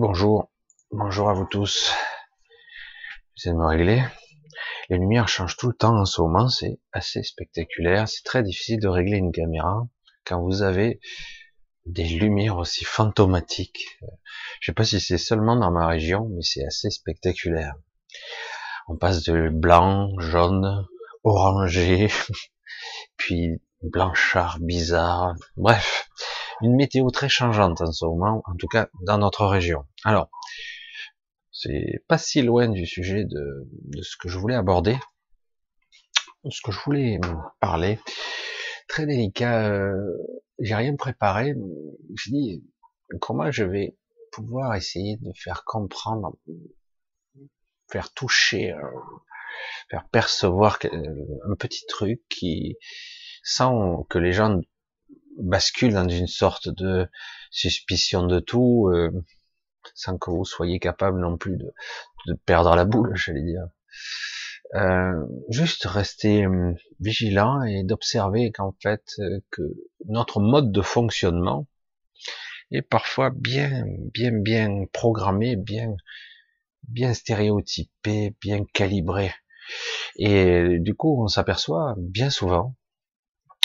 bonjour, bonjour à vous tous. J'essaie de me régler. Les lumières changent tout le temps en ce moment, c'est assez spectaculaire. C'est très difficile de régler une caméra quand vous avez des lumières aussi fantomatiques. Je sais pas si c'est seulement dans ma région, mais c'est assez spectaculaire. On passe de blanc, jaune, orangé, puis blanchard bizarre. Bref, une météo très changeante en ce moment, en tout cas dans notre région. Alors, c'est pas si loin du sujet de, ce que je voulais aborder, ce que je voulais parler. Très délicat, euh, j'ai rien préparé. Je dis comment je vais pouvoir essayer de faire comprendre, faire toucher, euh, faire percevoir un petit truc qui, sans que les gens bascule dans une sorte de suspicion de tout, euh, sans que vous soyez capable non plus de, de perdre la boule, j'allais dire. Euh, juste rester euh, vigilant et d'observer qu'en fait que notre mode de fonctionnement est parfois bien, bien, bien programmé, bien, bien stéréotypé, bien calibré. Et du coup, on s'aperçoit bien souvent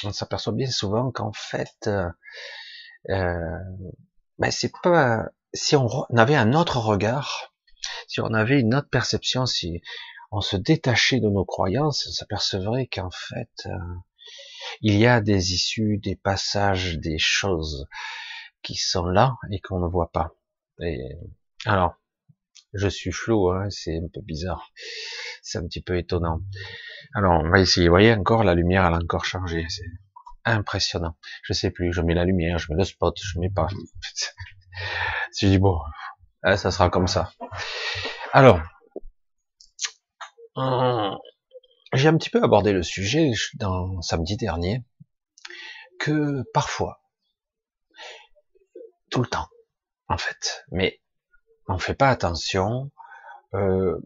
on s'aperçoit bien souvent qu'en fait, euh, euh, ben c'est pas si on, avait un autre regard, si on avait une autre perception, si on se détachait de nos croyances, on s'apercevrait qu'en fait, euh, il y a des issues, des passages, des choses qui sont là et qu'on ne voit pas. Et alors, je suis flou, hein, c'est un peu bizarre, c'est un petit peu étonnant. Alors, on va essayer. Vous voyez, encore, la lumière, elle a encore changé. C'est impressionnant. Je sais plus, je mets la lumière, je mets le spot, je mets pas. je dis, bon, hein, ça sera comme ça. Alors, euh, j'ai un petit peu abordé le sujet dans samedi dernier, que parfois, tout le temps, en fait, mais on fait pas attention, euh,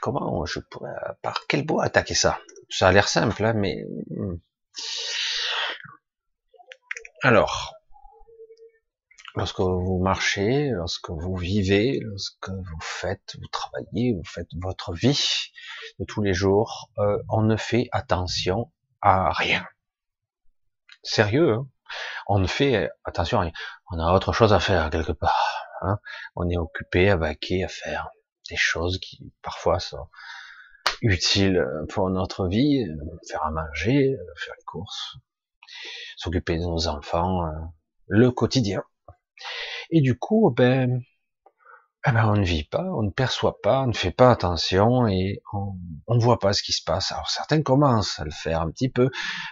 comment je pourrais, par quel bout attaquer ça? Ça a l'air simple, hein, mais hmm. alors, lorsque vous marchez, lorsque vous vivez, lorsque vous faites, vous travaillez, vous faites votre vie de tous les jours, euh, on ne fait attention à rien. Sérieux, hein? On ne fait attention à rien. On a autre chose à faire quelque part. Hein on est occupé à vaquer, à faire des choses qui parfois sont utiles pour notre vie, faire à manger, faire les courses, s'occuper de nos enfants, euh, le quotidien. Et du coup, ben, eh ben, on ne vit pas, on ne perçoit pas, on ne fait pas attention et on ne voit pas ce qui se passe. Alors certains commencent à le faire un petit peu,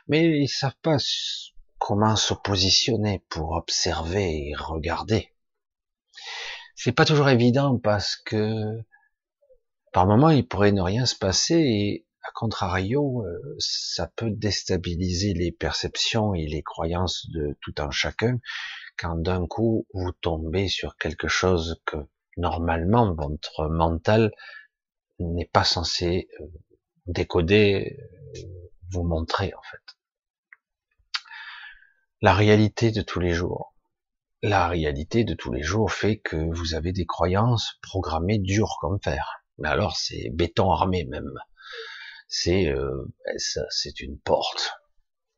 mais ils savent pas comment se positionner pour observer et regarder c'est pas toujours évident parce que par moment il pourrait ne rien se passer et à contrario euh, ça peut déstabiliser les perceptions et les croyances de tout un chacun quand d'un coup vous tombez sur quelque chose que normalement votre mental n'est pas censé euh, décoder, euh, vous montrer en fait. La réalité de tous les jours la réalité de tous les jours fait que vous avez des croyances programmées dures comme fer. Mais alors c'est béton armé même. C'est euh, ben, c'est une porte.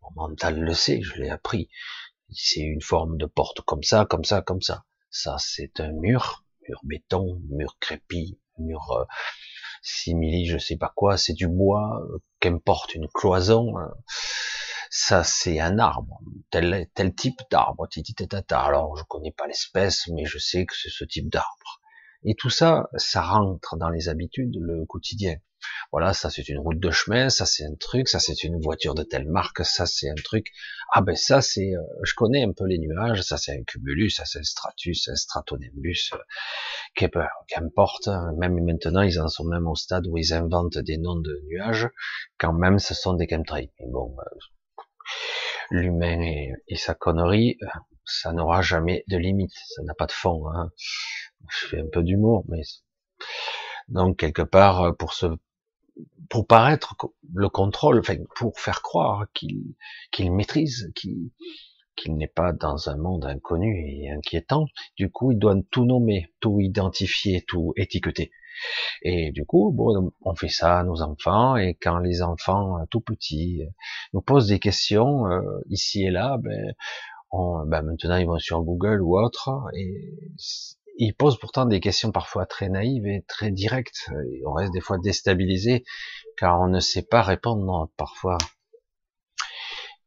Mon mental le sait, je l'ai appris. C'est une forme de porte comme ça, comme ça, comme ça. Ça c'est un mur, mur béton, mur crépi, mur euh, simili, je sais pas quoi. C'est du bois, euh, qu'importe une cloison. Ça c'est un arbre, tel, tel type d'arbre, tata. Alors je connais pas l'espèce, mais je sais que c'est ce type d'arbre. Et tout ça, ça rentre dans les habitudes, le quotidien. Voilà, ça c'est une route de chemin, ça c'est un truc, ça c'est une voiture de telle marque, ça c'est un truc. Ah ben ça c'est, euh, je connais un peu les nuages, ça c'est un cumulus, ça c'est un stratus, un stratonimbus, euh, qu'importe. Même maintenant ils en sont même au stade où ils inventent des noms de nuages, quand même ce sont des chemtrails. Bon, euh, l'humain et, sa connerie, ça n'aura jamais de limite, ça n'a pas de fond. Hein. Je fais un peu d'humour, mais donc quelque part pour se pour paraître le contrôle, enfin pour faire croire qu'il maîtrise, qu'il n'est pas dans un monde inconnu et inquiétant. Du coup, il doit tout nommer, tout identifier, tout étiqueter. Et du coup, bon, on fait ça à nos enfants, et quand les enfants tout petits nous posent des questions ici et là, ben, ben, maintenant ils vont sur Google ou autre, et ils posent pourtant des questions parfois très naïves et très directes. On reste des fois déstabilisé car on ne sait pas répondre parfois.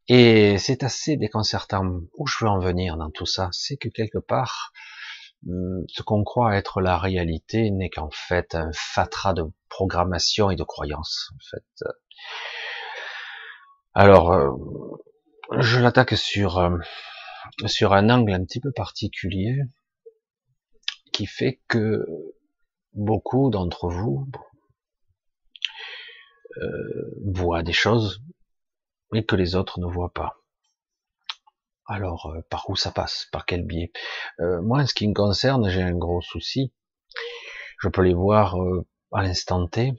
Et c'est assez déconcertant. Où je veux en venir dans tout ça, c'est que quelque part, ce qu'on croit être la réalité n'est qu'en fait un fatras de programmation et de croyances. En fait. Alors, euh, je l'attaque sur euh, sur un angle un petit peu particulier qui fait que beaucoup d'entre vous euh, voient des choses mais que les autres ne voient pas. Alors, euh, par où ça passe? Par quel biais? Euh, Moi, en ce qui me concerne, j'ai un gros souci. Je peux les voir à l'instant T,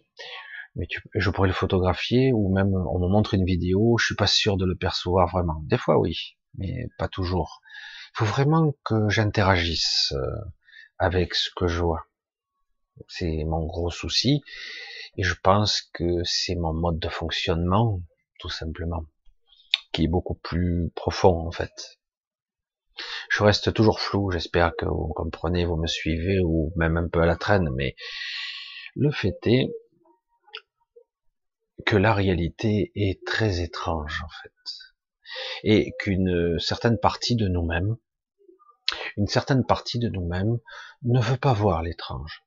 mais je pourrais le photographier ou même on me montre une vidéo, je suis pas sûr de le percevoir vraiment. Des fois, oui, mais pas toujours. Il faut vraiment que j'interagisse avec ce que je vois. C'est mon gros souci. Et je pense que c'est mon mode de fonctionnement, tout simplement, qui est beaucoup plus profond en fait. Je reste toujours flou, j'espère que vous comprenez, vous me suivez, ou même un peu à la traîne, mais le fait est que la réalité est très étrange en fait. Et qu'une certaine partie de nous-mêmes une certaine partie de nous-mêmes ne veut pas voir l'étrange.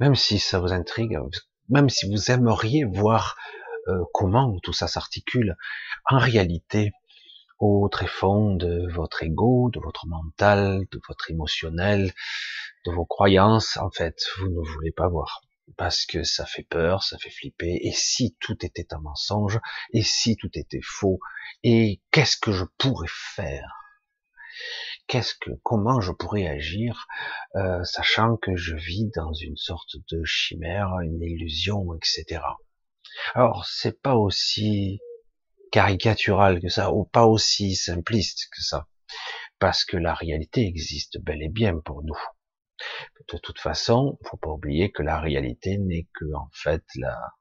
Même si ça vous intrigue, même si vous aimeriez voir euh, comment tout ça s'articule, en réalité, au tréfonds de votre ego, de votre mental, de votre émotionnel, de vos croyances, en fait, vous ne voulez pas voir. Parce que ça fait peur, ça fait flipper. Et si tout était un mensonge Et si tout était faux Et qu'est-ce que je pourrais faire? Qu'est-ce que, comment je pourrais agir, euh, sachant que je vis dans une sorte de chimère, une illusion, etc. Alors c'est pas aussi caricatural que ça, ou pas aussi simpliste que ça, parce que la réalité existe bel et bien pour nous. De toute façon, faut pas oublier que la réalité n'est que en fait la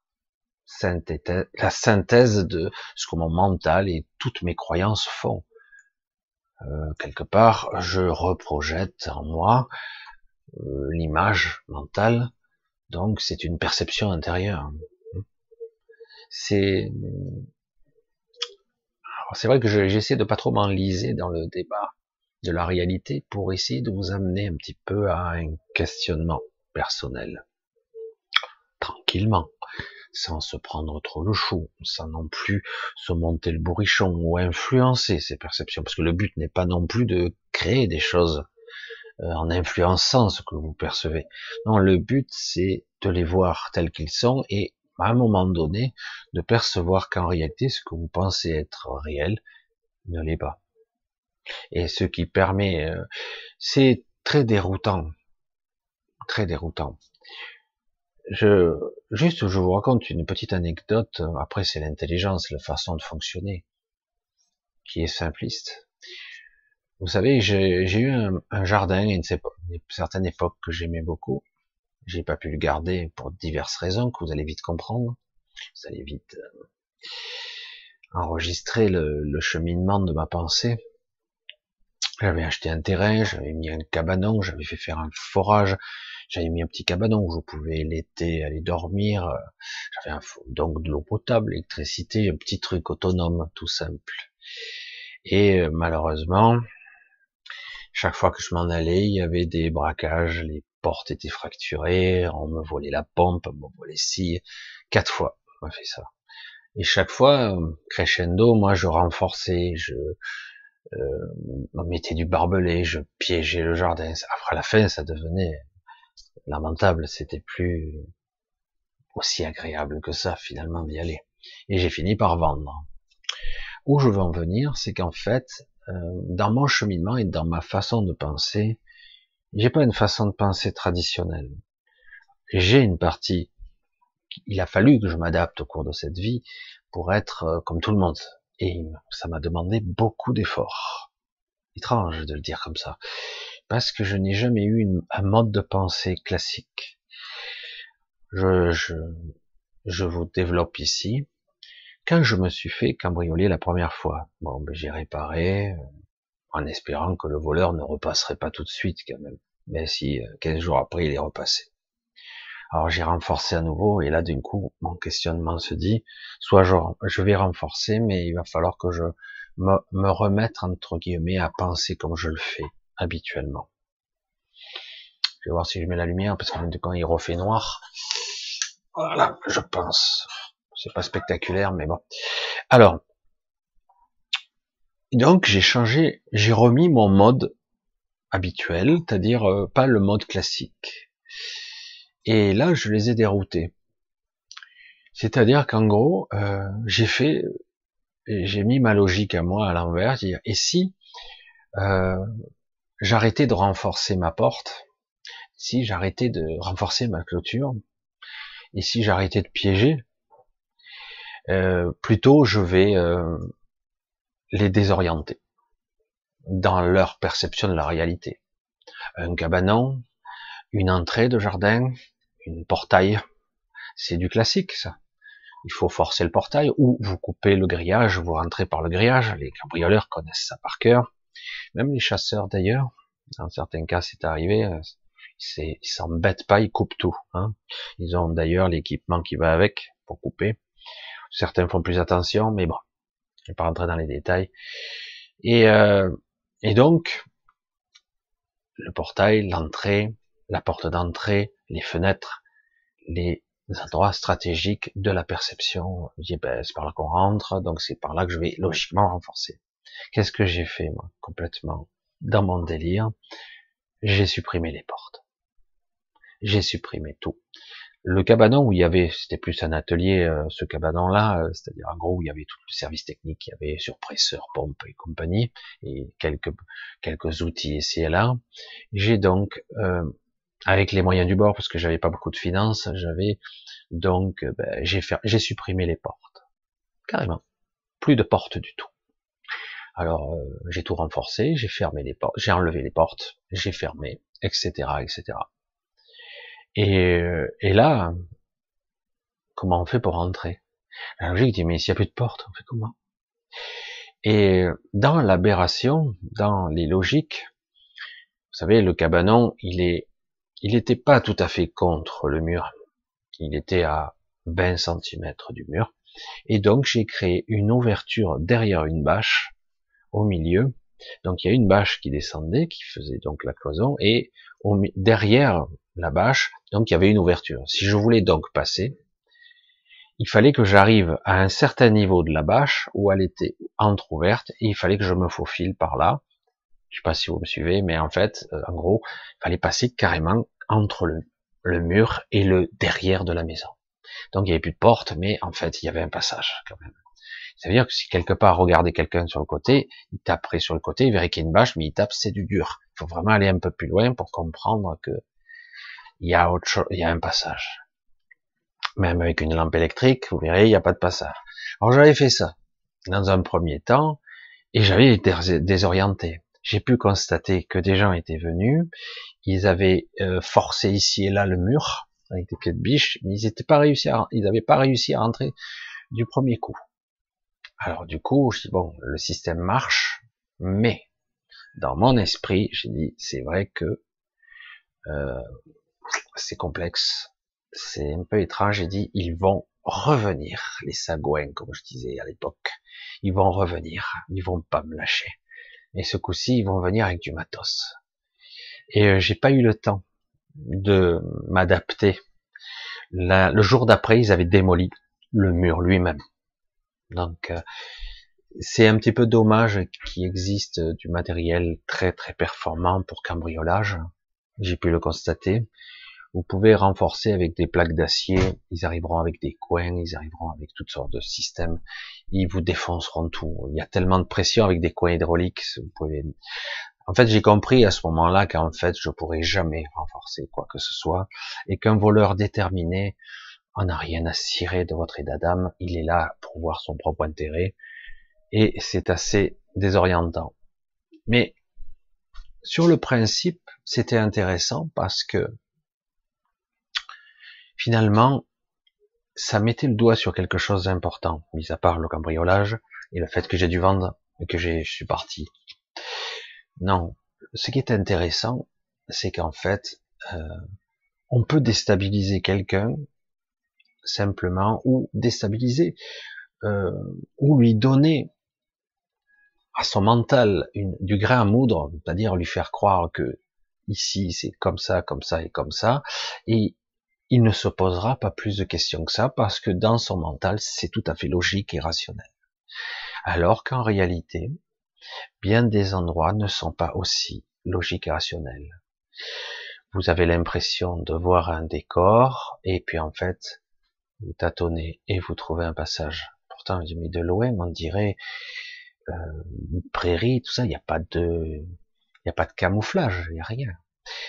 synthèse, la synthèse de ce que mon mental et toutes mes croyances font. Euh, quelque part, je reprojette en moi euh, l'image mentale, donc c'est une perception intérieure. C'est c'est vrai que j'essaie de pas trop m'enliser dans le débat de la réalité pour essayer de vous amener un petit peu à un questionnement personnel, tranquillement sans se prendre trop le chou, sans non plus se monter le bourrichon ou influencer ses perceptions, parce que le but n'est pas non plus de créer des choses euh, en influençant ce que vous percevez. Non, le but c'est de les voir tels qu'ils sont et à un moment donné de percevoir qu'en réalité ce que vous pensez être réel ne l'est pas. Et ce qui permet, euh, c'est très déroutant, très déroutant. Je, juste, je vous raconte une petite anecdote. Après, c'est l'intelligence, la façon de fonctionner, qui est simpliste. Vous savez, j'ai eu un, jardin à une, certaine époque que j'aimais beaucoup. J'ai pas pu le garder pour diverses raisons que vous allez vite comprendre. Vous allez vite euh, enregistrer le, cheminement de ma pensée. J'avais acheté un terrain, j'avais mis un cabanon, j'avais fait faire un forage, j'avais mis un petit cabanon où je pouvais l'été aller dormir. Euh, j'avais donc de l'eau potable, l'électricité, un petit truc autonome, tout simple. Et euh, malheureusement, chaque fois que je m'en allais, il y avait des braquages, portes étaient fracturées, on me volait la pompe, on me volait scie. Quatre fois, on fait ça. Et chaque fois, euh, crescendo, moi je renforçais, je euh, mettais du barbelé, je piégeais le jardin. Après la fin, ça devenait lamentable, c'était plus aussi agréable que ça finalement d'y aller. Et j'ai fini par vendre. Où je veux en venir, c'est qu'en fait, euh, dans mon cheminement et dans ma façon de penser, j'ai pas une façon de penser traditionnelle. J'ai une partie. Il a fallu que je m'adapte au cours de cette vie pour être euh, comme tout le monde. Et ça m'a demandé beaucoup d'efforts. étrange de le dire comme ça, parce que je n'ai jamais eu un mode de pensée classique. Je, je, je vous développe ici. Quand je me suis fait cambrioler la première fois, bon, ben, j'ai réparé, euh, en espérant que le voleur ne repasserait pas tout de suite quand même. Mais si, 15 euh, jours après, il est repassé. Alors j'ai renforcé à nouveau, et là d'un coup, mon questionnement se dit, soit je, vais renforcer, mais il va falloir que je me, me remette, entre guillemets, à penser comme je le fais habituellement. Je vais voir si je mets la lumière, parce que quand il refait noir, voilà, je pense. C'est pas spectaculaire, mais bon. Alors, donc j'ai changé, j'ai remis mon mode habituel, c'est-à-dire euh, pas le mode classique. Et là, je les ai déroutés. C'est-à-dire qu'en gros, euh, j'ai fait, j'ai mis ma logique à moi à l'envers, et si euh, j'arrêtais de renforcer ma porte, si j'arrêtais de renforcer ma clôture, et si j'arrêtais de piéger, plutôt je vais les désorienter dans leur perception de la réalité. Un cabanon, une entrée de jardin, une portail, c'est du classique ça. Il faut forcer le portail ou vous coupez le grillage, vous rentrez par le grillage. Les cambrioleurs connaissent ça par cœur. Même les chasseurs d'ailleurs, dans certains cas c'est arrivé, euh, ils s'embêtent pas, ils coupent tout. Hein. Ils ont d'ailleurs l'équipement qui va avec pour couper. Certains font plus attention, mais bon, je vais pas rentrer dans les détails. Et, euh, et donc, le portail, l'entrée, la porte d'entrée, les fenêtres, les endroits stratégiques de la perception. Ben, c'est par là qu'on rentre, donc c'est par là que je vais logiquement renforcer. Qu'est-ce que j'ai fait, moi, complètement dans mon délire? J'ai supprimé les portes j'ai supprimé tout. Le cabanon où il y avait, c'était plus un atelier, euh, ce cabanon-là, euh, c'est-à-dire en gros où il y avait tout le service technique, il y avait surpresseur, pompe et compagnie, et quelques quelques outils ici et là. J'ai donc, euh, avec les moyens du bord, parce que j'avais pas beaucoup de finances, j'avais donc, ben, j'ai j'ai supprimé les portes, carrément, plus de portes du tout. Alors j'ai tout renforcé, j'ai fermé les portes, j'ai enlevé les portes, j'ai fermé, etc., etc. Et, euh, et là, comment on fait pour rentrer? La logique dit, mais s'il n'y a plus de porte, on fait comment? Et dans l'aberration, dans les logiques, vous savez, le cabanon, il est, il n'était pas tout à fait contre le mur. Il était à 20 cm du mur. Et donc, j'ai créé une ouverture derrière une bâche, au milieu. Donc, il y a une bâche qui descendait, qui faisait donc la cloison, et derrière la bâche, donc il y avait une ouverture. Si je voulais donc passer, il fallait que j'arrive à un certain niveau de la bâche où elle était entrouverte et il fallait que je me faufile par là. Je sais pas si vous me suivez, mais en fait, euh, en gros, il fallait passer carrément entre le, mur et le derrière de la maison. Donc il n'y avait plus de porte, mais en fait, il y avait un passage quand même. Ça veut dire que si quelque part regardait quelqu'un sur le côté, il taperait sur le côté, il verrait qu'il y a une bâche, mais il tape, c'est du dur. Il faut vraiment aller un peu plus loin pour comprendre que il y a autre chose, il y a un passage. Même avec une lampe électrique, vous verrez, il n'y a pas de passage. Alors j'avais fait ça dans un premier temps et j'avais été désorienté. J'ai pu constater que des gens étaient venus, ils avaient euh, forcé ici et là le mur avec des pieds de biche, mais ils n'étaient pas réussi à, ils n'avaient pas réussi à rentrer du premier coup. Alors du coup, je dis bon, le système marche, mais dans mon esprit, j'ai dit c'est vrai que euh, c'est complexe, c'est un peu étrange. J'ai dit, ils vont revenir, les sagouins, comme je disais à l'époque. Ils vont revenir, ils vont pas me lâcher. Et ce coup-ci, ils vont venir avec du matos. Et euh, j'ai pas eu le temps de m'adapter. Le jour d'après, ils avaient démoli le mur lui-même. Donc, euh, c'est un petit peu dommage qu'il existe du matériel très très performant pour cambriolage. J'ai pu le constater. Vous pouvez renforcer avec des plaques d'acier, ils arriveront avec des coins, ils arriveront avec toutes sortes de systèmes, ils vous défonceront tout. Il y a tellement de pression avec des coins hydrauliques, vous pouvez... En fait, j'ai compris à ce moment-là qu'en fait, je pourrais jamais renforcer quoi que ce soit, et qu'un voleur déterminé en a rien à cirer de votre état d'âme, il est là pour voir son propre intérêt, et c'est assez désorientant. Mais sur le principe, c'était intéressant parce que finalement, ça mettait le doigt sur quelque chose d'important, mis à part le cambriolage et le fait que j'ai dû vendre et que je suis parti. Non, ce qui est intéressant, c'est qu'en fait, euh, on peut déstabiliser quelqu'un simplement ou déstabiliser euh, ou lui donner à son mental une, du grain à moudre, c'est-à-dire lui faire croire que ici c'est comme ça, comme ça et comme ça, et il ne se posera pas plus de questions que ça parce que dans son mental c'est tout à fait logique et rationnel. Alors qu'en réalité, bien des endroits ne sont pas aussi logiques et rationnels. Vous avez l'impression de voir un décor et puis en fait vous tâtonnez et vous trouvez un passage. Pourtant, mais de loin, on dirait euh, une prairie, tout ça, il n'y a pas de, il n'y a pas de camouflage, il n'y a rien.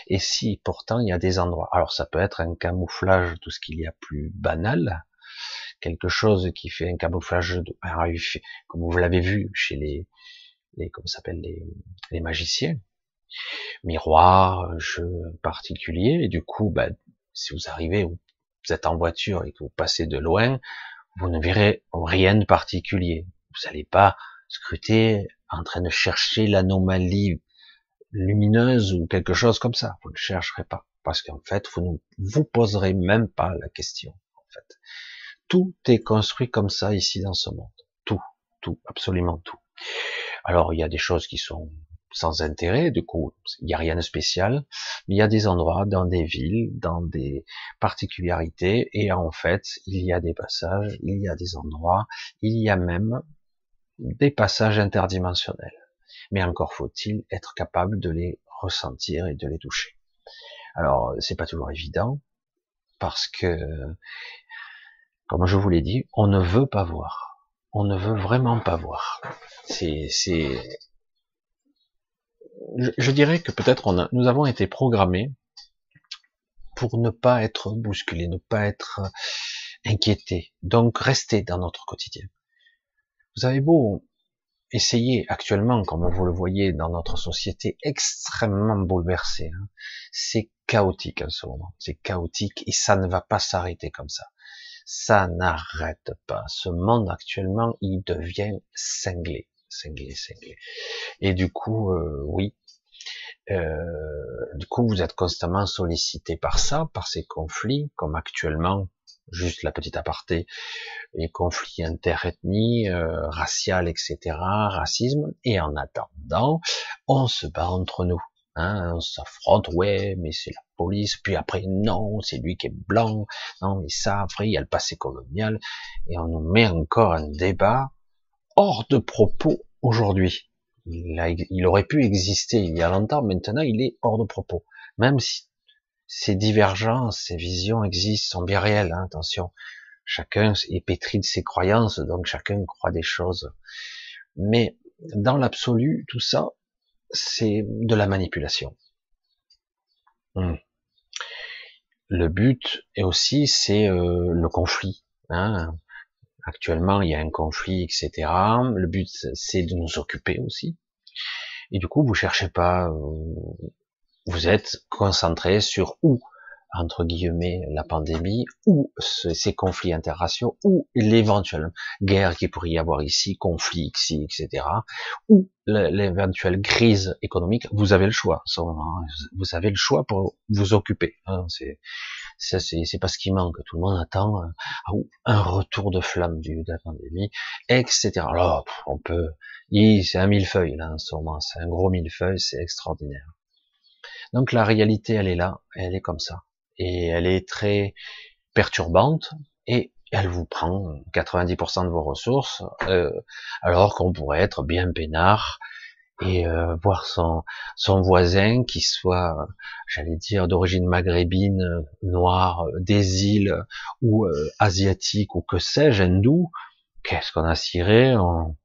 Et si pourtant il y a des endroits, alors ça peut être un camouflage, tout ce qu'il y a plus banal, quelque chose qui fait un camouflage, de, comme vous l'avez vu chez les, les comment s'appelle les, magiciens, miroir, jeu particulier, et du coup, bah, si vous arrivez, vous êtes en voiture et que vous passez de loin, vous ne verrez rien de particulier. Vous n'allez pas scruter en train de chercher l'anomalie lumineuse ou quelque chose comme ça. Vous ne chercherez pas. Parce qu'en fait, vous ne vous poserez même pas la question. En fait. Tout est construit comme ça ici dans ce monde. Tout, tout, absolument tout. Alors, il y a des choses qui sont sans intérêt, du coup, il n'y a rien de spécial, mais il y a des endroits dans des villes, dans des particularités, et en fait, il y a des passages, il y a des endroits, il y a même des passages interdimensionnels. Mais encore faut-il être capable de les ressentir et de les toucher. Alors, c'est pas toujours évident, parce que, comme je vous l'ai dit, on ne veut pas voir. On ne veut vraiment pas voir. C'est, c'est, je, dirais que peut-être nous avons été programmés pour ne pas être bousculés, ne pas être inquiétés, donc rester dans notre quotidien. Vous avez beau essayer actuellement, comme vous le voyez dans notre société extrêmement bouleversée, hein, c'est chaotique en ce moment, c'est chaotique et ça ne va pas s'arrêter comme ça. Ça n'arrête pas. Ce monde actuellement, il devient cinglé, cinglé, cinglé. Et du coup, euh, oui, euh, du coup, vous êtes constamment sollicité par ça, par ces conflits, comme actuellement juste la petite aparté, les conflits interethnies, euh, racial, etc., racisme, et en attendant, on se bat entre nous. Hein, on s'affronte, ouais, mais c'est la police, puis après, non, c'est lui qui est blanc, non, mais ça, après, il y a le passé colonial, et on nous met encore un débat hors de propos aujourd'hui. Il, il aurait pu exister il y a longtemps, maintenant il est hors de propos. Même si ces divergences, ces visions existent, sont bien réelles, hein, attention. Chacun est pétri de ses croyances, donc chacun croit des choses. Mais dans l'absolu, tout ça, c'est de la manipulation. Hmm. Le but est aussi, c'est euh, le conflit. Hein. Actuellement, il y a un conflit, etc. Le but, c'est de nous occuper aussi. Et du coup, vous cherchez pas, euh, vous êtes concentré sur où entre guillemets la pandémie ou ces conflits interraciaux ou l'éventuelle guerre qui pourrait y avoir ici, conflit ici, etc. ou l'éventuelle crise économique, vous avez le choix. Vous avez le choix pour vous occuper. Hein. C'est c'est pas ce qui manque. Tout le monde attend euh, un retour de flamme de la pandémie, etc. Alors on peut, c'est un millefeuille là en moment, c'est un gros millefeuille, c'est extraordinaire. Donc la réalité, elle est là, elle est comme ça. Et elle est très perturbante et elle vous prend 90% de vos ressources, euh, alors qu'on pourrait être bien peinard et euh, voir son, voisin qui soit, j'allais dire, d'origine maghrébine, noire, des îles ou euh, asiatique ou que sais-je, hindou, qu'est-ce qu'on a ciré? On...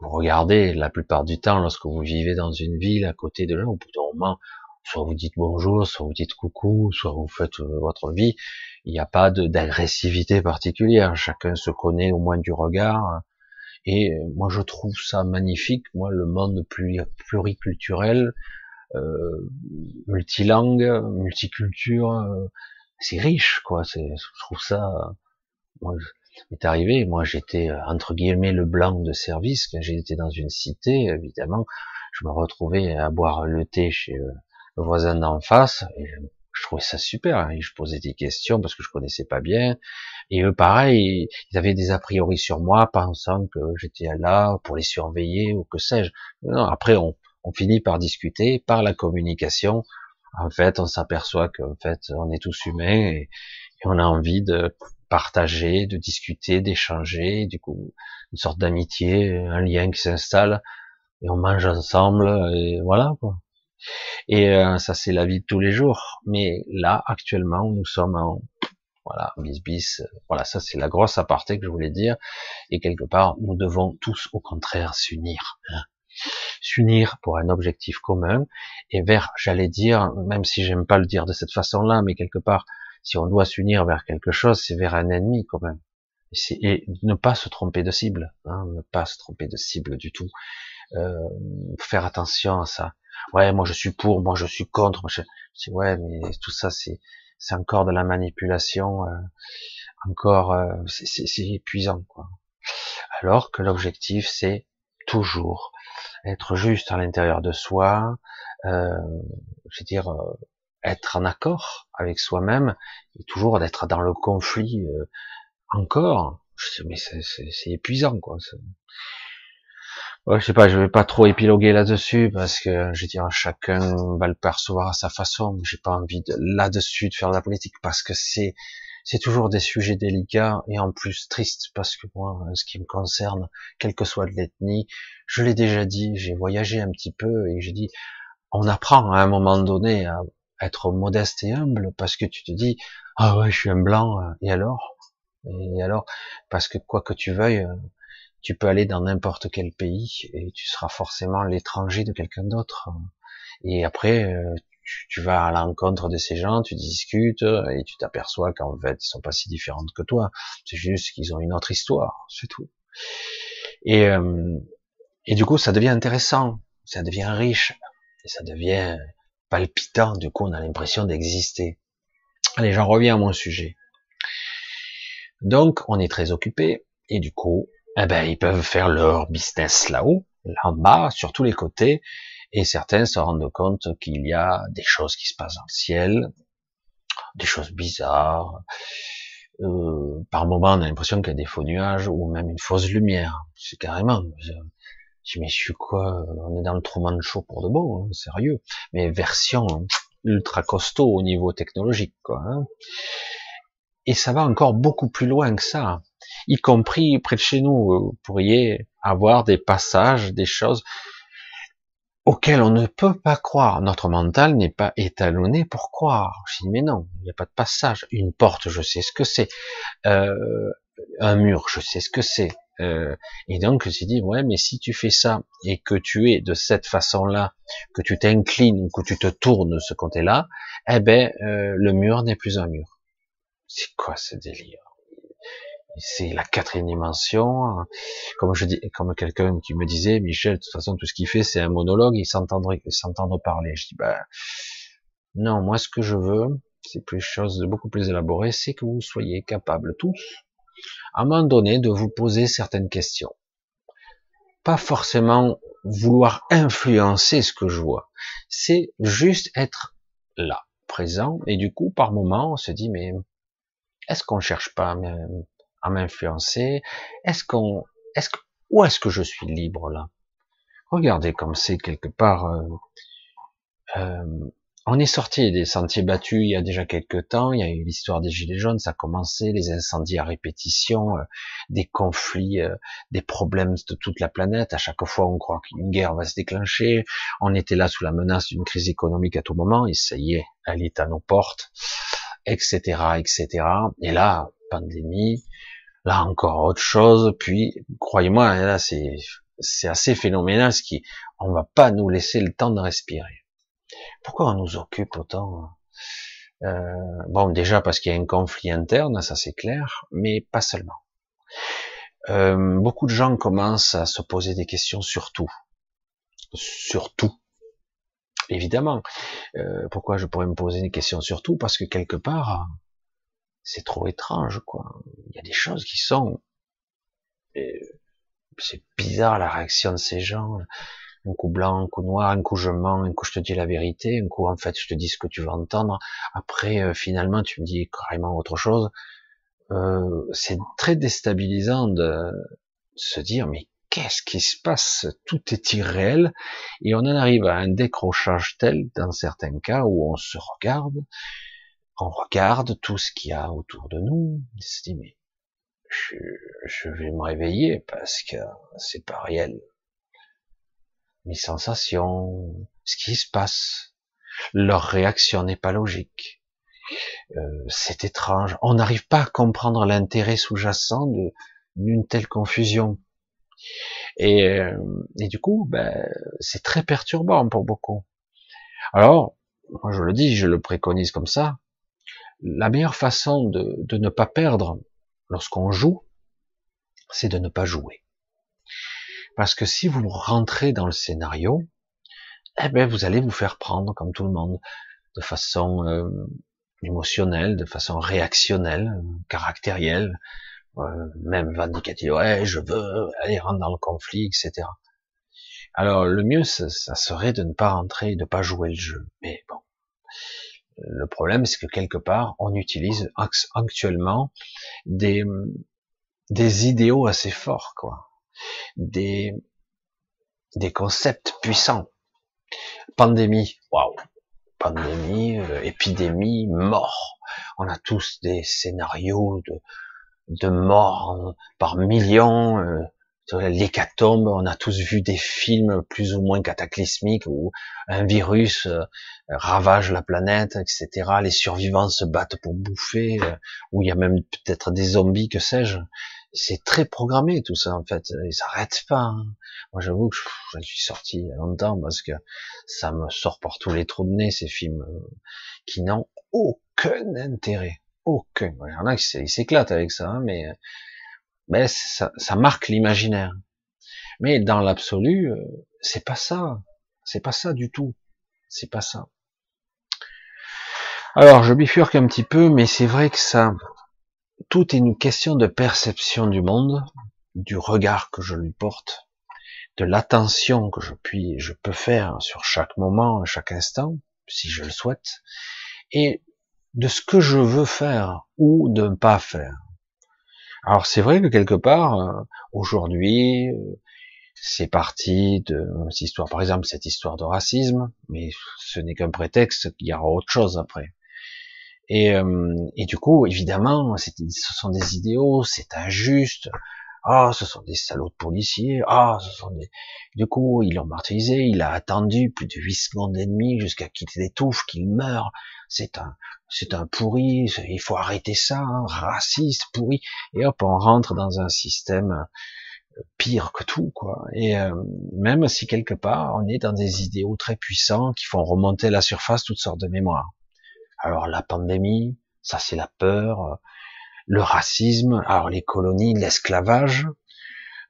Vous regardez, la plupart du temps, lorsque vous vivez dans une ville à côté de là, au bout d'un moment, soit vous dites bonjour, soit vous dites coucou, soit vous faites euh, votre vie. Il n'y a pas d'agressivité particulière. Chacun se connaît au moins du regard. Et euh, moi, je trouve ça magnifique. Moi, le monde pluriculturel, euh, multilangue, multiculture, euh, c'est riche, quoi. Je trouve ça. Moi, est arrivé, moi j'étais entre guillemets le blanc de service quand j'étais dans une cité, évidemment, je me retrouvais à boire le thé chez le voisin d'en face et je trouvais ça super. Hein, et je posais des questions parce que je connaissais pas bien. Et eux, pareil, ils avaient des a priori sur moi, pensant que j'étais là pour les surveiller ou que sais-je. Après, on, finit par discuter, par la communication. En fait, on s'aperçoit qu'en fait, on est tous humains et, on a envie de partager, de discuter, d'échanger. Du coup, une sorte d'amitié, un lien qui s'installe et on mange ensemble et voilà quoi. Et euh, ça, c'est la vie de tous les jours. Mais là, actuellement, nous sommes en voilà, bis bis. Voilà, ça c'est la grosse aparté que je voulais dire. Et quelque part, nous devons tous, au contraire, s'unir. Hein. S'unir pour un objectif commun et vers, j'allais dire, même si j'aime pas le dire de cette façon-là, mais quelque part, si on doit s'unir vers quelque chose, c'est vers un ennemi quand même. Et, ne pas se tromper de cible, hein, ne pas se tromper de cible du tout. Euh, faire attention à ça ouais, moi je suis pour, moi je suis contre. Je... ouais, mais tout ça c'est c'est encore de la manipulation, euh, encore euh, c'est épuisant quoi. Alors que l'objectif c'est toujours être juste à l'intérieur de soi, euh, je veux dire euh, être en accord avec soi-même et toujours d'être dans le conflit euh, encore. Je mais c'est épuisant quoi. Ouais, je sais pas, je vais pas trop épiloguer là-dessus parce que je veux dire chacun va le percevoir à sa façon. J'ai pas envie de là-dessus de faire de la politique parce que c'est c'est toujours des sujets délicats et en plus tristes parce que moi, ce qui me concerne, quelle que soit l'ethnie, je l'ai déjà dit, j'ai voyagé un petit peu et j'ai dit, on apprend à un moment donné à être modeste et humble parce que tu te dis, ah ouais, je suis un blanc et alors, et alors, parce que quoi que tu veuilles, tu peux aller dans n'importe quel pays et tu seras forcément l'étranger de quelqu'un d'autre. Et après, euh, tu, vas à l'encontre de ces gens, tu discutes et tu t'aperçois qu'en fait, ils sont pas si différents que toi. C'est juste qu'ils ont une autre histoire, c'est tout. Et, euh, et du coup, ça devient intéressant, ça devient riche ça devient palpitant. Du coup, on a l'impression d'exister. Allez, j'en reviens à mon sujet. Donc, on est très occupé et du coup, eh ben, ils peuvent faire leur business là-haut, là en bas, sur tous les côtés, et certains se rendent compte qu'il y a des choses qui se passent dans le ciel, des choses bizarres. Euh, par moment, on a l'impression qu'il y a des faux nuages ou même une fausse lumière. C'est carrément. Je, je, mais je suis quoi On est dans le Truman Show pour de bon, hein, sérieux. Mais version ultra costaud au niveau technologique, quoi. Hein. Et ça va encore beaucoup plus loin que ça y compris près de chez nous, vous pourriez avoir des passages, des choses auxquelles on ne peut pas croire. Notre mental n'est pas étalonné pour croire. Je dis mais non, il n'y a pas de passage. Une porte, je sais ce que c'est. Euh, un mur, je sais ce que c'est. Euh, et donc je me suis dit ouais, mais si tu fais ça et que tu es de cette façon-là, que tu t'inclines que tu te tournes de ce côté-là, eh ben euh, le mur n'est plus un mur. C'est quoi ce délire? C'est la quatrième dimension. Comme je dis, comme quelqu'un qui me disait, Michel, de toute façon, tout ce qu'il fait, c'est un monologue, il s'entendre, s'entendre parler. Je dis, bah, non, moi, ce que je veux, c'est plus chose de beaucoup plus élaboré, c'est que vous soyez capables tous, à un moment donné, de vous poser certaines questions. Pas forcément vouloir influencer ce que je vois. C'est juste être là, présent, et du coup, par moment, on se dit, mais est-ce qu'on cherche pas à m'influencer Est-ce qu'on, est-ce que, où est-ce que je suis libre là? Regardez comme c'est quelque part. Euh, euh, on est sorti des sentiers battus il y a déjà quelques temps. Il y a eu l'histoire des gilets jaunes, ça a commencé, les incendies à répétition, euh, des conflits, des problèmes de toute la planète. À chaque fois, on croit qu'une guerre va se déclencher. On était là sous la menace d'une crise économique à tout moment, et ça y est, elle est à nos portes, etc., etc. Et là, pandémie, là encore autre chose, puis croyez-moi, là c'est c'est assez phénoménal ce qui on va pas nous laisser le temps de respirer. Pourquoi on nous occupe autant euh, Bon, déjà parce qu'il y a un conflit interne, ça c'est clair, mais pas seulement. Euh, beaucoup de gens commencent à se poser des questions sur tout, sur tout. Évidemment. Euh, pourquoi je pourrais me poser une question surtout Parce que quelque part, c'est trop étrange, quoi. Il y a des choses qui sont... C'est bizarre la réaction de ces gens. Un coup blanc, un coup noir, un coup je mens, un coup je te dis la vérité, un coup en fait je te dis ce que tu vas entendre. Après euh, finalement tu me dis carrément autre chose. Euh, c'est très déstabilisant de se dire mais qu'est-ce qui se passe? Tout est irréel et on en arrive à un décrochage tel dans certains cas où on se regarde, on regarde tout ce qu'il y a autour de nous, on se dit mais je, je vais me réveiller parce que c'est pas réel. Mes sensations, ce qui se passe, leur réaction n'est pas logique. Euh, c'est étrange. On n'arrive pas à comprendre l'intérêt sous-jacent d'une telle confusion. Et, euh, et du coup, ben, c'est très perturbant pour beaucoup. Alors, moi je le dis, je le préconise comme ça, la meilleure façon de, de ne pas perdre lorsqu'on joue, c'est de ne pas jouer. Parce que si vous rentrez dans le scénario, eh ben vous allez vous faire prendre comme tout le monde, de façon euh, émotionnelle, de façon réactionnelle, caractérielle, euh, même vindicative. Ouais, je veux aller rentrer dans le conflit, etc. Alors le mieux, ça, serait de ne pas rentrer, de pas jouer le jeu. Mais bon, le problème, c'est que quelque part, on utilise actuellement des des idéaux assez forts, quoi, des des concepts puissants. Pandémie, waouh, pandémie, euh, épidémie, mort. On a tous des scénarios de de morts par millions, euh, l'hécatombe, on a tous vu des films plus ou moins cataclysmiques où un virus euh, ravage la planète, etc. Les survivants se battent pour bouffer, euh, où il y a même peut-être des zombies, que sais-je. C'est très programmé tout ça en fait, ils s'arrêtent pas. Hein. Moi j'avoue que je, suis sorti il y a longtemps parce que ça me sort par tous les trous de nez ces films euh, qui n'ont aucun intérêt aucun. Il y en a qui s'éclatent avec ça, hein, mais, ça, ça marque l'imaginaire. Mais dans l'absolu, euh, c'est pas ça. C'est pas ça du tout. C'est pas ça. Alors, je bifurque un petit peu, mais c'est vrai que ça, tout est une question de perception du monde, du regard que je lui porte, de l'attention que je puis, je peux faire sur chaque moment, chaque instant, si je le souhaite, et de ce que je veux faire ou de ne pas faire. Alors c'est vrai que quelque part, euh, aujourd'hui, euh, c'est parti de cette histoire, par exemple cette histoire de racisme, mais ce n'est qu'un prétexte, il y aura autre chose après. Et, euh, et du coup, évidemment, ce sont des idéaux, c'est injuste, ah, ce sont des salauds de policiers. Ah, ce sont des. Du coup, ils l'ont martyrisé. Il a attendu plus de huit secondes et demie jusqu'à qu'il étouffe, qu'il meure. C'est un, c'est un pourri. Il faut arrêter ça, hein, raciste, pourri. Et hop, on rentre dans un système euh, pire que tout, quoi. Et euh, même si quelque part on est dans des idéaux très puissants qui font remonter à la surface toutes sortes de mémoires. Alors la pandémie, ça c'est la peur, le racisme, alors les colonies, l'esclavage,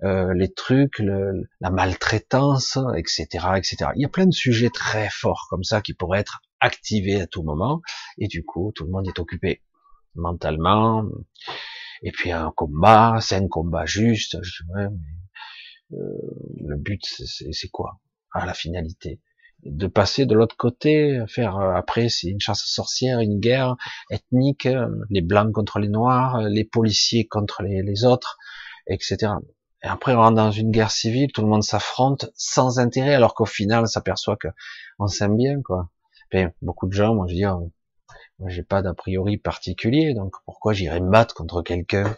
euh, les trucs, la maltraitance, etc., etc. Il y a plein de sujets très forts comme ça qui pourraient être activés à tout moment, et du coup, tout le monde est occupé mentalement. Et puis un combat, c'est un combat juste. Euh, le but, c'est quoi? À la finalité de passer de l'autre côté, faire euh, après c'est une chasse aux sorcières, une guerre ethnique, euh, les blancs contre les noirs, euh, les policiers contre les, autres, etc. Et après on rentre dans une guerre civile, tout le monde s'affronte sans intérêt, alors qu'au final on s'aperçoit que on s'aime bien, quoi. beaucoup de gens, moi je dis, oh, moi j'ai pas d'a priori particulier, donc pourquoi j'irais me battre contre quelqu'un,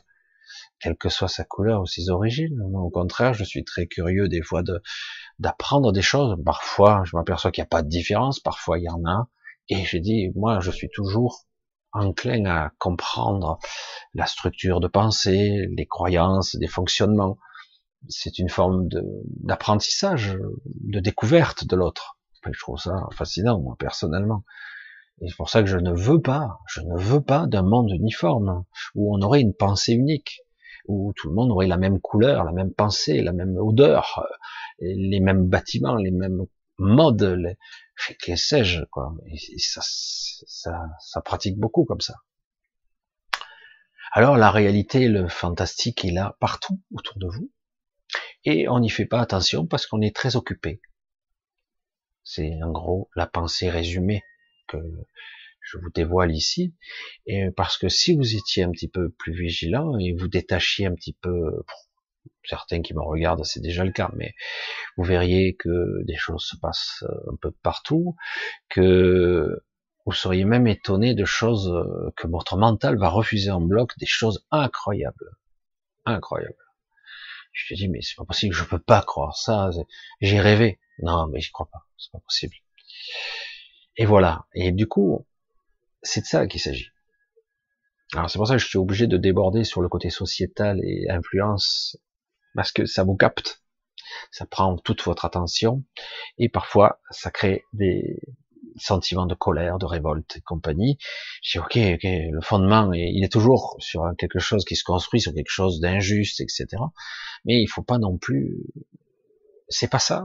quelle que soit sa couleur ou ses origines? au contraire, je suis très curieux des fois de d'apprendre des choses. Parfois, je m'aperçois qu'il n'y a pas de différence, parfois il y en a. Et je dis, moi, je suis toujours enclin à comprendre la structure de pensée, les croyances, des fonctionnements. C'est une forme d'apprentissage, de, découverte de l'autre. je trouve ça fascinant, moi, personnellement. Et c'est pour ça que je ne veux pas, je ne veux pas d'un monde uniforme, où on aurait une pensée unique, où tout le monde aurait la même couleur, la même pensée, la même odeur, les mêmes bâtiments, les mêmes mode, que sais-je, quoi. Ça, ça pratique beaucoup comme ça. Alors la réalité, le fantastique est là partout autour de vous, et on n'y fait pas attention parce qu'on est très occupé. C'est en gros la pensée résumée que je vous dévoile ici, et parce que si vous étiez un petit peu plus vigilant et vous détachiez un petit peu, certains qui me regardent, c'est déjà le cas, mais vous verriez que des choses se passent un peu partout, que vous seriez même étonné de choses que votre mental va refuser en bloc, des choses incroyables, incroyables. Je te dis, mais c'est pas possible, je peux pas croire ça, j'ai rêvé. Non, mais j'y crois pas, c'est pas possible. Et voilà. Et du coup, c'est de ça qu'il s'agit. Alors c'est pour ça que je suis obligé de déborder sur le côté sociétal et influence, parce que ça vous capte, ça prend toute votre attention, et parfois ça crée des sentiments de colère, de révolte et compagnie. Je dis ok, ok, le fondement, il est toujours sur quelque chose qui se construit, sur quelque chose d'injuste, etc. Mais il faut pas non plus, c'est pas ça,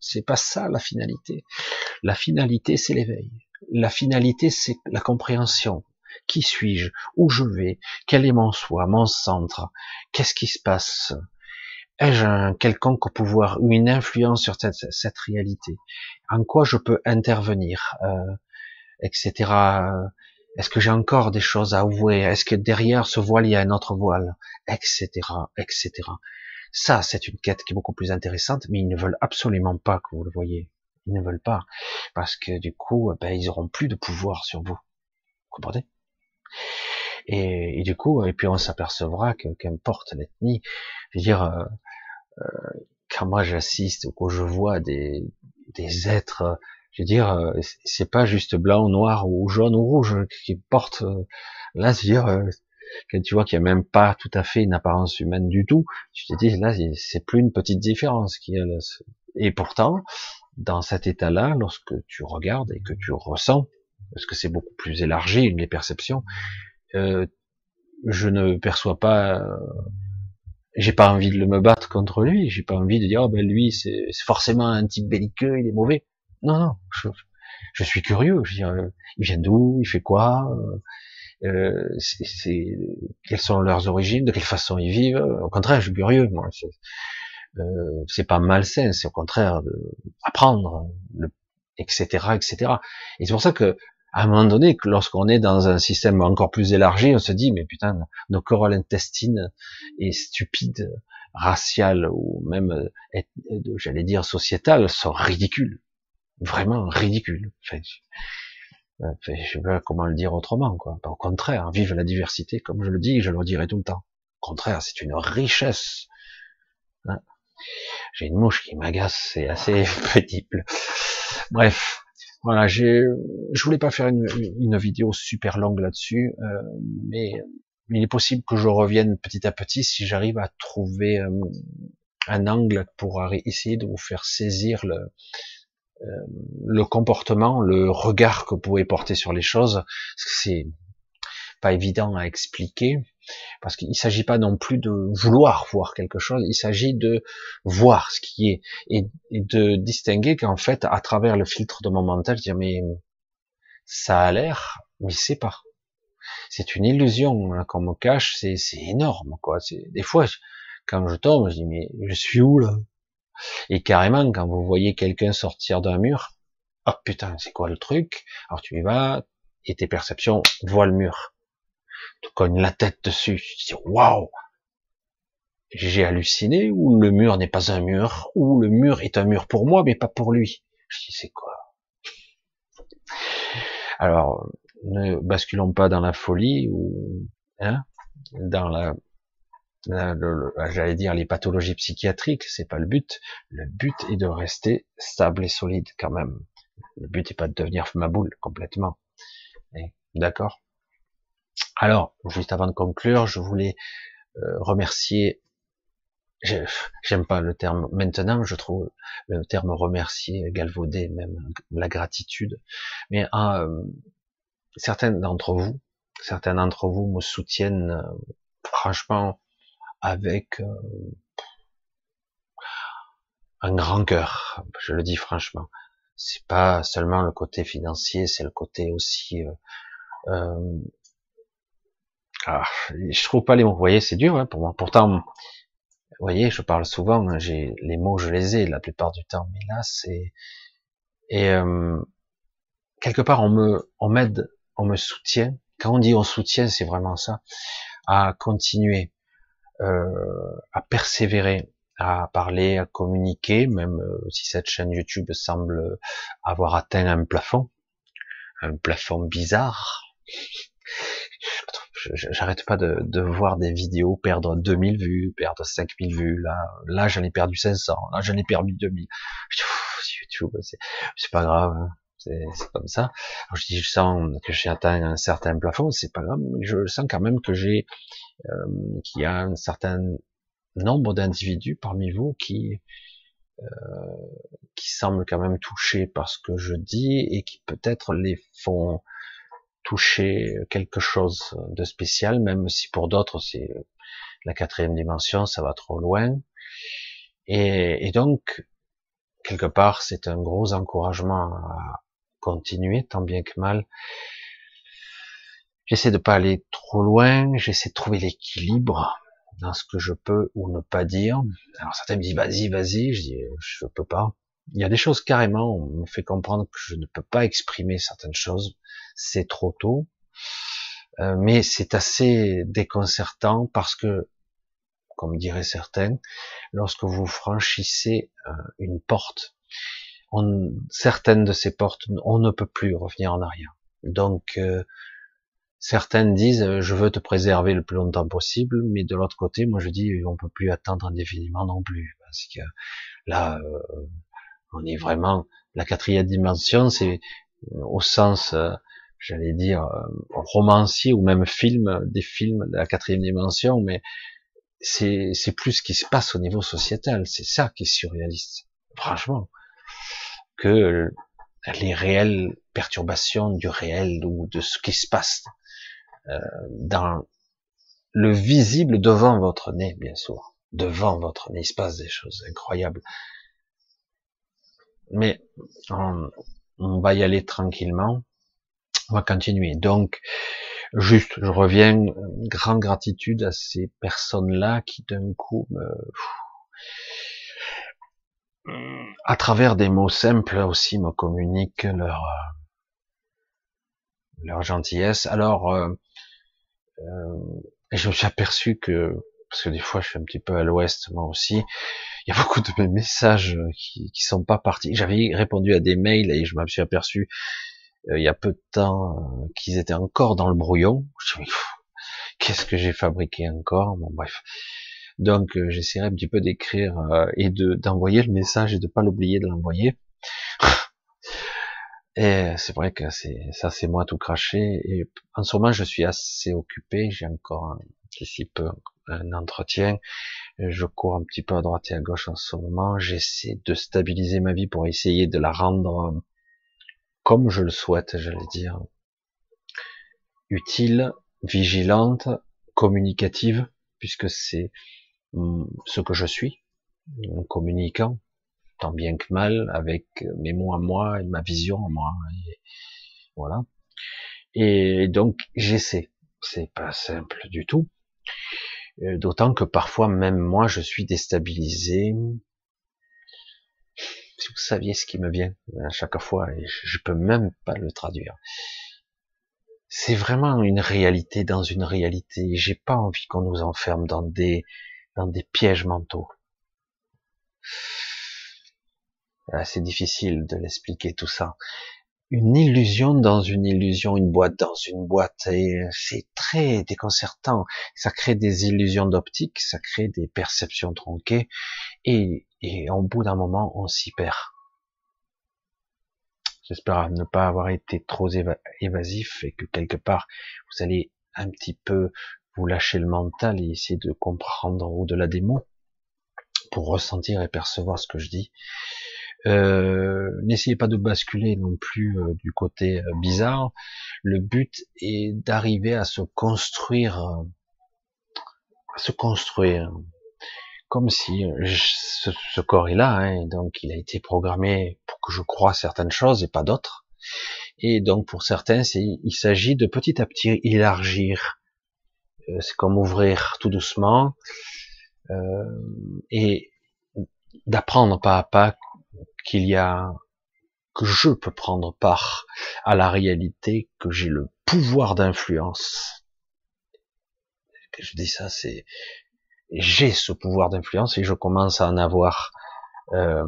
c'est pas ça la finalité. La finalité, c'est l'éveil. La finalité, c'est la compréhension. Qui suis-je? Où je vais? Quel est mon soi, mon centre? Qu'est-ce qui se passe? Ai-je un quelconque pouvoir ou une influence sur cette, réalité? En quoi je peux intervenir? Euh, Etc. Est-ce que j'ai encore des choses à avouer? Est-ce que derrière ce voile, il y a un autre voile? Etc. Etc. Ça, c'est une quête qui est beaucoup plus intéressante, mais ils ne veulent absolument pas que vous le voyez. Ne veulent pas, parce que du coup, ben, ils auront plus de pouvoir sur vous. Comprenez? Et, du coup, et puis on s'apercevra que qu'importe l'ethnie, je veux dire, euh, euh, quand moi j'assiste ou que je vois des, des êtres, je veux dire, euh, c'est pas juste blanc, noir ou jaune ou rouge qui portent. là, je veux dire, quand tu vois qu'il n'y a même pas tout à fait une apparence humaine du tout, tu te dis là, c'est plus une petite différence qui est Et pourtant, dans cet état-là, lorsque tu regardes et que tu ressens, parce que c'est beaucoup plus élargi les perceptions, euh, je ne perçois pas, euh, j'ai pas envie de me battre contre lui, j'ai pas envie de dire oh ben lui c'est forcément un type belliqueux, il est mauvais. Non non, je, suis curieux, je veux dire, il vient d'où, il fait quoi, euh, c'est quelles sont leurs origines, de quelle façon ils vivent. Au contraire, je suis curieux, moi. Euh, c'est pas malsain, c'est au contraire de apprendre, le, etc., etc. Et c'est pour ça que à un moment donné, lorsqu'on est dans un système encore plus élargi, on se dit mais putain, nos corolles intestines est stupide, raciales ou même, euh, j'allais dire sociétales, sont ridicules, vraiment ridicules. Enfin, euh, je sais pas comment le dire autrement, quoi. Au contraire, vive la diversité, comme je le dis, je le dirai tout le temps. Au contraire, c'est une richesse. Hein. J'ai une mouche qui m'agace, c'est assez pénible. Bref, voilà, j'ai, je voulais pas faire une, une vidéo super longue là-dessus, euh, mais il est possible que je revienne petit à petit si j'arrive à trouver euh, un angle pour essayer de vous faire saisir le, euh, le comportement, le regard que vous pouvez porter sur les choses, c'est pas évident à expliquer, parce qu'il ne s'agit pas non plus de vouloir voir quelque chose, il s'agit de voir ce qui est, et, de distinguer qu'en fait, à travers le filtre de mon mental, dire mais ça a l'air, mais c'est pas. C'est une illusion hein, qu'on me cache, c'est énorme quoi. Des fois, quand je tombe, je dis mais je suis où là? Et carrément, quand vous voyez quelqu'un sortir d'un mur, oh putain, c'est quoi le truc? Alors tu y vas, et tes perceptions voient le mur. Tu cognes la tête dessus, tu te dis waouh J'ai halluciné, ou le mur n'est pas un mur, ou le mur est un mur pour moi, mais pas pour lui. Je dis c'est quoi? Alors, ne basculons pas dans la folie ou hein, dans la j'allais dire les pathologies psychiatriques, c'est pas le but. Le but est de rester stable et solide quand même. Le but est pas de devenir ma boule complètement. D'accord? Alors, juste avant de conclure, je voulais euh, remercier. J'aime pas le terme maintenant, je trouve le terme remercier galvaudé, même la gratitude. Mais euh, certains d'entre vous, certains d'entre vous me soutiennent euh, franchement avec euh, un grand cœur, je le dis franchement. c'est pas seulement le côté financier, c'est le côté aussi. Euh, ah, je trouve pas les mots. Vous voyez, c'est dur hein, pour moi. Pourtant, vous voyez, je parle souvent. J'ai les mots, je les ai la plupart du temps, mais là, c'est et euh, quelque part, on me, on m'aide, on me soutient. Quand on dit on soutient, c'est vraiment ça, à continuer, euh, à persévérer, à parler, à communiquer, même euh, si cette chaîne YouTube semble avoir atteint un plafond, un plafond bizarre. J'arrête pas de, de, voir des vidéos perdre 2000 vues, perdre 5000 vues. Là, là, j'en ai perdu 500. Là, j'en ai perdu 2000. YouTube, c'est pas grave. Hein. C'est comme ça. Je dis, je sens que j'ai atteint un certain plafond, c'est pas grave, mais je sens quand même que j'ai, euh, qu'il y a un certain nombre d'individus parmi vous qui euh, qui semblent quand même touchés par ce que je dis et qui peut-être les font toucher quelque chose de spécial, même si pour d'autres c'est la quatrième dimension, ça va trop loin. Et, donc, quelque part, c'est un gros encouragement à continuer, tant bien que mal. J'essaie de pas aller trop loin, j'essaie de trouver l'équilibre, dans ce que je peux ou ne pas dire. Alors certains me disent vas-y, vas-y, je dis je peux pas. Il y a des choses carrément, on me fait comprendre que je ne peux pas exprimer certaines choses, c'est trop tôt. Euh, mais c'est assez déconcertant parce que, comme diraient certains, lorsque vous franchissez euh, une porte, on, certaines de ces portes, on ne peut plus revenir en arrière. Donc, euh, Certaines disent euh, je veux te préserver le plus longtemps possible, mais de l'autre côté, moi je dis on peut plus attendre indéfiniment non plus, parce que là, on est vraiment la quatrième dimension, c'est euh, au sens, j'allais dire romancier ou même film, des films de la quatrième dimension, mais c'est c'est plus ce qui se passe au niveau sociétal, c'est ça qui est surréaliste, franchement, que les réelles perturbations du réel ou de ce qui se passe euh, dans le visible devant votre nez, bien sûr. Devant votre nez, il se passe des choses incroyables. Mais on, on va y aller tranquillement. On va continuer. Donc, juste, je reviens, grande gratitude à ces personnes-là qui d'un coup me, à travers des mots simples aussi me communiquent leur leur gentillesse. Alors, euh, euh, je me suis aperçu que, parce que des fois je suis un petit peu à l'ouest moi aussi, il y a beaucoup de mes messages qui, qui sont pas partis. J'avais répondu à des mails et je me suis aperçu euh, il y a peu de temps euh, qu'ils étaient encore dans le brouillon. Qu'est-ce que j'ai fabriqué encore? Bon bref. Donc j'essaierai un petit peu d'écrire et de d'envoyer le message et de pas l'oublier de l'envoyer. Et c'est vrai que c'est ça, c'est moi tout craché. Et en ce moment, je suis assez occupé. J'ai encore un un entretien. Je cours un petit peu à droite et à gauche en ce moment. J'essaie de stabiliser ma vie pour essayer de la rendre comme je le souhaite, j'allais dire, utile, vigilante, communicative, puisque c'est hum, ce que je suis, un communicant, tant bien que mal, avec mes mots à moi et ma vision à moi. voilà. Et donc j'essaie. C'est pas simple du tout. Euh, d'autant que parfois même moi je suis déstabilisé. Si vous saviez ce qui me vient à chaque fois, et je peux même pas le traduire. C'est vraiment une réalité dans une réalité. J'ai pas envie qu'on nous enferme dans des dans des pièges mentaux. Ah, c'est difficile de l'expliquer tout ça. Une illusion dans une illusion, une boîte dans une boîte, et c'est très déconcertant. Ça crée des illusions d'optique, ça crée des perceptions tronquées, et, et au bout d'un moment, on s'y perd. J'espère ne pas avoir été trop évasif et que quelque part, vous allez un petit peu vous lâcher le mental et essayer de comprendre au-delà des mots pour ressentir et percevoir ce que je dis. Euh, n'essayez pas de basculer non plus euh, du côté euh, bizarre. Le but est d'arriver à se construire, à se construire. comme si ce, corps est là, hein, donc il a été programmé pour que je croie certaines choses et pas d'autres. Et donc pour certains, il s'agit de petit à petit élargir. C'est comme ouvrir tout doucement et d'apprendre pas à pas qu'il y a que je peux prendre part à la réalité, que j'ai le pouvoir d'influence. Je dis ça, c'est j'ai ce pouvoir d'influence et je commence à en avoir, euh,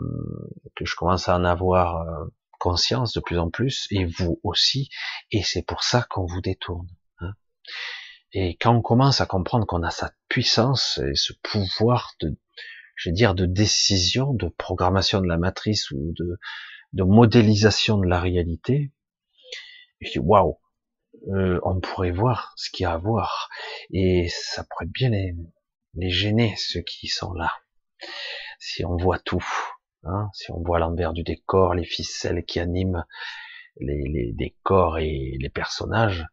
que je commence à en avoir euh, conscience de plus en plus, et vous aussi, et c'est pour ça qu'on vous détourne. Hein. Et quand on commence à comprendre qu'on a cette puissance et ce pouvoir de, je dire, de décision, de programmation de la matrice ou de, de modélisation de la réalité, je dis waouh, euh, on pourrait voir ce qu'il y a à voir, et ça pourrait bien les, les gêner, ceux qui sont là. Si on voit tout, hein, si on voit l'envers du décor, les ficelles qui animent les, les, décors et les personnages,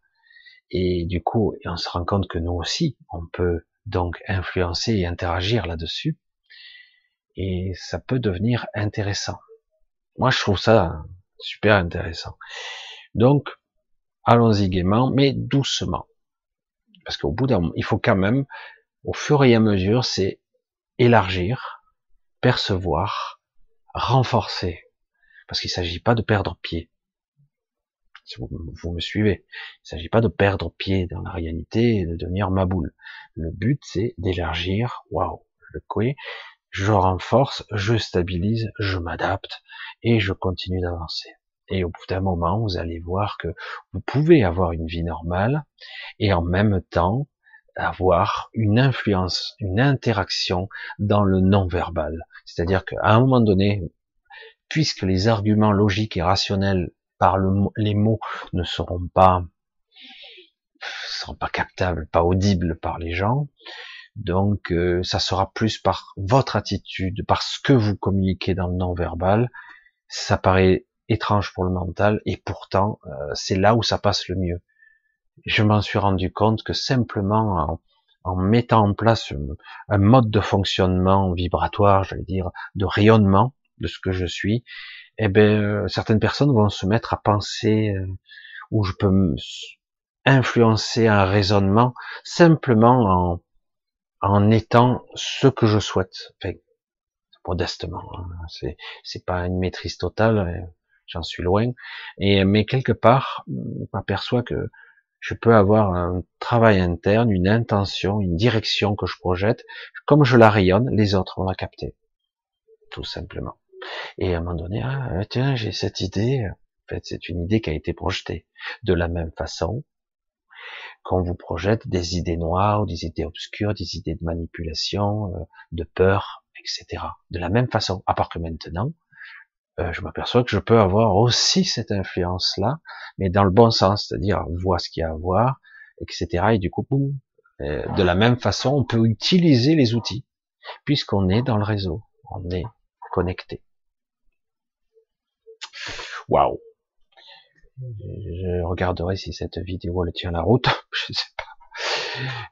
et du coup, on se rend compte que nous aussi, on peut donc influencer et interagir là-dessus, et ça peut devenir intéressant. Moi, je trouve ça super intéressant. Donc, allons-y gaiement, mais doucement. Parce qu'au bout d'un moment, il faut quand même au fur et à mesure, c'est élargir, percevoir, renforcer. Parce qu'il ne s'agit pas de perdre pied. Si vous, me suivez, il ne s'agit pas de perdre pied dans la réalité et de devenir ma boule. Le but, c'est d'élargir, waouh, le coué, je renforce, je stabilise, je m'adapte et je continue d'avancer. Et au bout d'un moment, vous allez voir que vous pouvez avoir une vie normale et en même temps avoir une influence, une interaction dans le non-verbal. C'est-à-dire qu'à un moment donné, puisque les arguments logiques et rationnels par les mots ne seront pas seront pas captables, pas audibles par les gens, donc euh, ça sera plus par votre attitude, par ce que vous communiquez dans le non-verbal. Ça paraît étrange pour le mental et pourtant euh, c'est là où ça passe le mieux je m'en suis rendu compte que simplement en, mettant en place un, mode de fonctionnement vibratoire, j'allais dire, de rayonnement de ce que je suis, eh ben, euh, certaines personnes vont se mettre à penser euh, où je peux influencer un raisonnement simplement en, en étant ce que je souhaite. Enfin, modestement, hein. c'est pas une maîtrise totale, euh, j'en suis loin. Et mais quelque part, je m'aperçois que je peux avoir un travail interne, une intention, une direction que je projette. Comme je la rayonne, les autres vont la capter. Tout simplement. Et à un moment donné, ah, tiens, j'ai cette idée. En fait, c'est une idée qui a été projetée. De la même façon qu'on vous projette des idées noires, des idées obscures, des idées de manipulation, euh, de peur, etc. De la même façon. À part que maintenant, euh, je m'aperçois que je peux avoir aussi cette influence-là, mais dans le bon sens, c'est-à-dire voir ce qu'il y a à voir, etc. Et du coup, boum, euh, de la même façon, on peut utiliser les outils, puisqu'on est dans le réseau, on est connecté. Waouh Je regarderai si cette vidéo le tient la route. Je sais pas.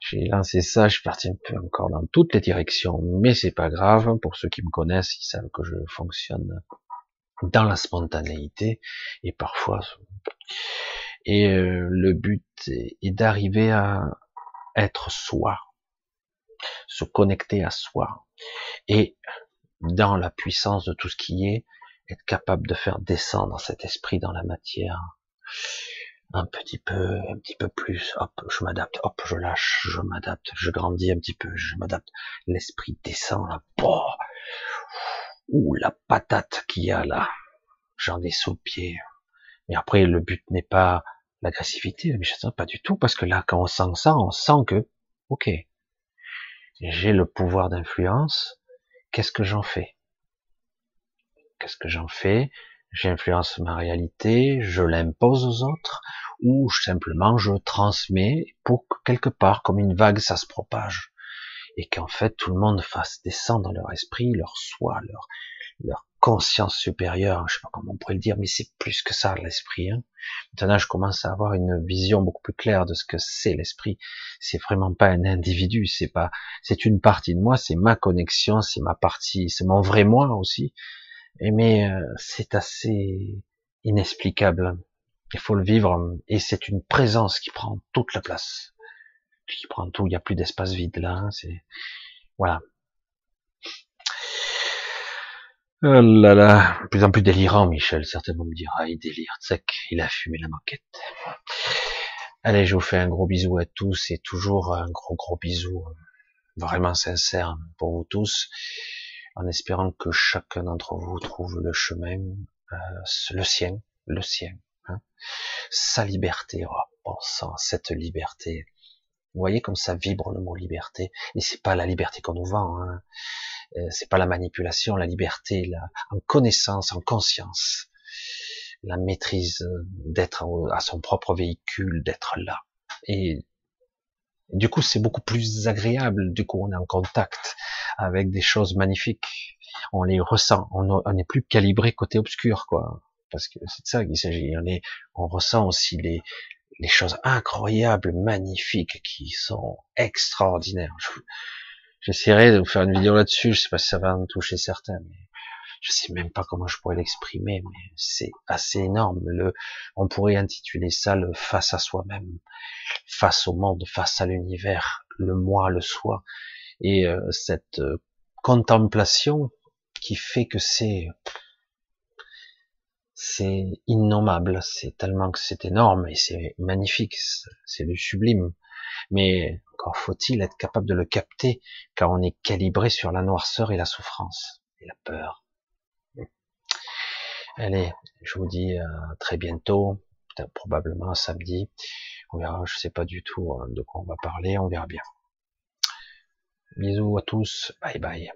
J'ai lancé ça, je suis un peu encore dans toutes les directions, mais c'est pas grave. Pour ceux qui me connaissent, ils savent que je fonctionne dans la spontanéité et parfois et euh, le but est, d'arriver à être soi se connecter à soi et dans la puissance de tout ce qui est être capable de faire descendre cet esprit dans la matière un petit peu un petit peu plus. Hop je m'adapte. Hop je lâche. Je m'adapte. Je grandis un petit peu. Je m'adapte. L'esprit descend là. Ouh, la patate qu'il y a là. J'en ai sous pied. Mais après, le but n'est pas l'agressivité, mais je pas du tout, parce que là, quand on sent ça, on sent que, ok, j'ai le pouvoir d'influence, qu'est-ce que j'en fais? Qu'est-ce que j'en fais? J'influence ma réalité, je l'impose aux autres, ou simplement je transmets pour que quelque part, comme une vague, ça se propage et qu'en fait tout le monde fasse descendre leur esprit, leur soi, leur, leur conscience supérieure, je sais pas comment on pourrait le dire, mais c'est plus que ça l'esprit. Hein. Maintenant, je commence à avoir une vision beaucoup plus claire de ce que c'est l'esprit. C'est vraiment pas un individu, c'est pas, c'est une partie de moi, c'est ma connexion, c'est ma partie, c'est mon vrai moi aussi. Et mais euh, c'est assez inexplicable. Il faut le vivre et c'est une présence qui prend toute la place, qui prend tout. Il n'y a plus d'espace vide là. Hein, c'est voilà. Oh là là, plus en plus délirant, Michel, certainement me dira, il délire, sec, il a fumé la moquette. Allez, je vous fais un gros bisou à tous et toujours un gros gros bisou vraiment sincère pour vous tous, en espérant que chacun d'entre vous trouve le chemin, euh, le sien, le sien, hein. sa liberté, oh, bon sang, cette liberté. Vous voyez comme ça vibre le mot liberté, et c'est pas la liberté qu'on nous vend, hein. Euh, c'est pas la manipulation, la liberté, la, en connaissance, en conscience, la maîtrise d'être à son propre véhicule, d'être là. Et du coup, c'est beaucoup plus agréable. Du coup, on est en contact avec des choses magnifiques. On les ressent. On n'est plus calibré côté obscur, quoi. Parce que c'est de ça qu'il s'agit. On, on ressent aussi les, choses incroyables, magnifiques, qui sont extraordinaires. J'essaierai de vous faire une vidéo là-dessus, je sais pas si ça va en toucher certains, mais je sais même pas comment je pourrais l'exprimer, mais c'est assez énorme. On pourrait intituler ça le face à soi-même, face au monde, face à l'univers, le moi, le soi, et euh, cette euh, contemplation qui fait que c'est c'est innommable, c'est tellement que c'est énorme et c'est magnifique, c'est du sublime. Mais encore faut-il être capable de le capter car on est calibré sur la noirceur et la souffrance et la peur. Allez, je vous dis à très bientôt, probablement samedi. On verra, je sais pas du tout de quoi on va parler, on verra bien. Bisous à tous, bye bye.